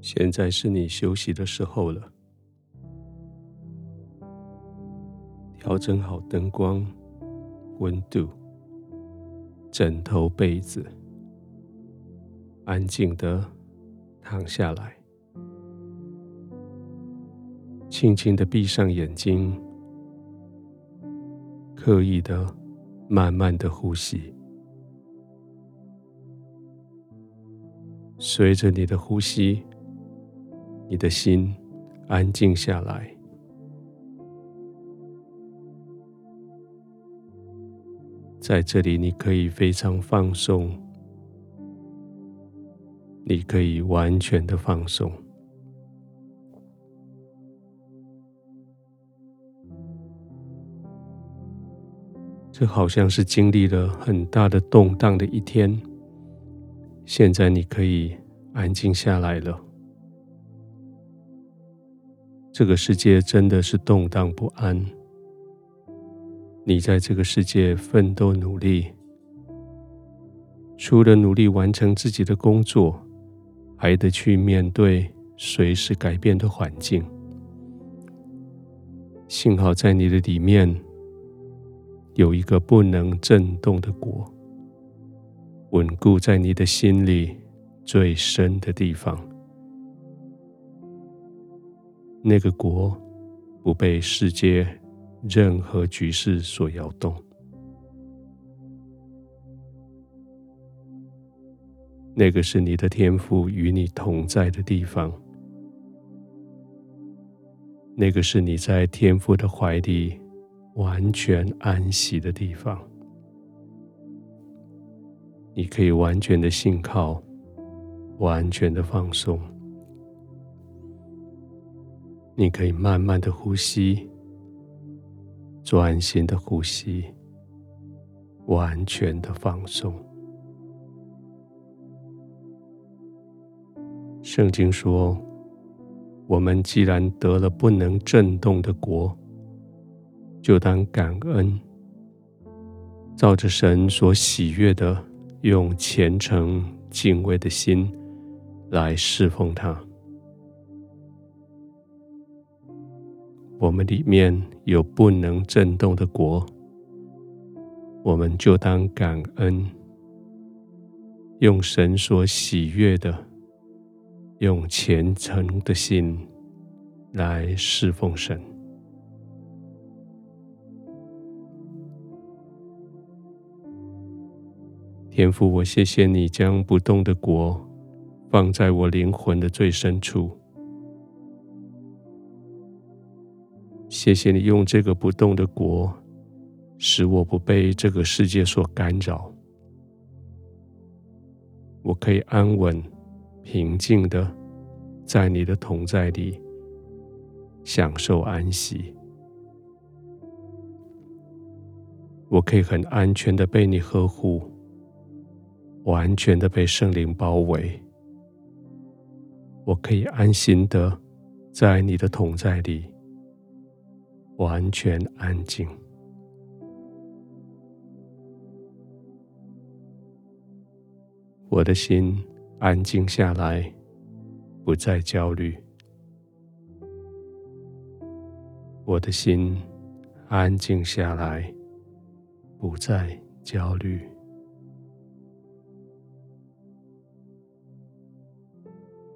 现在是你休息的时候了。调整好灯光、温度、枕头、被子，安静的躺下来，轻轻的闭上眼睛，刻意的、慢慢的呼吸。随着你的呼吸，你的心安静下来。在这里，你可以非常放松，你可以完全的放松。这好像是经历了很大的动荡的一天，现在你可以安静下来了。这个世界真的是动荡不安。你在这个世界奋斗努力，除了努力完成自己的工作，还得去面对随时改变的环境。幸好在你的里面有一个不能震动的国，稳固在你的心里最深的地方。那个国不被世界。任何局势所摇动，那个是你的天父与你同在的地方，那个是你在天父的怀里完全安息的地方。你可以完全的信靠，完全的放松，你可以慢慢的呼吸。专心的呼吸，完全的放松。圣经说：“我们既然得了不能震动的国，就当感恩，照着神所喜悦的，用虔诚敬畏的心来侍奉他。”我们里面有不能震动的国，我们就当感恩，用神所喜悦的，用虔诚的心来侍奉神。天父，我谢谢你将不动的国放在我灵魂的最深处。谢谢你用这个不动的国，使我不被这个世界所干扰。我可以安稳、平静的在你的同在里享受安息。我可以很安全的被你呵护，完全的被圣灵包围。我可以安心的在你的同在里。完全安静，我的心安静下来，不再焦虑。我的心安静下来，不再焦虑。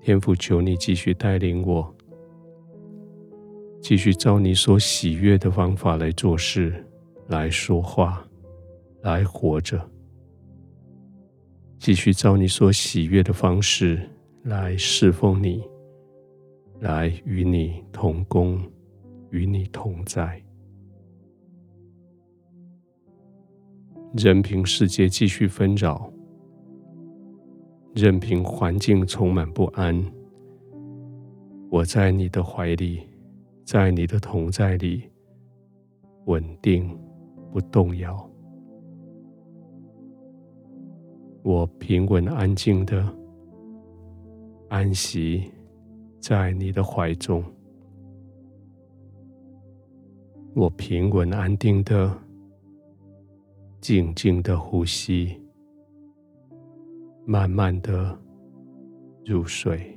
天父，求你继续带领我。继续照你所喜悦的方法来做事，来说话，来活着。继续照你所喜悦的方式来侍奉你，来与你同工，与你同在。任凭世界继续纷扰，任凭环境充满不安，我在你的怀里。在你的同在里，稳定不动摇。我平稳安静的安息在你的怀中。我平稳安定的静静的呼吸，慢慢的入睡。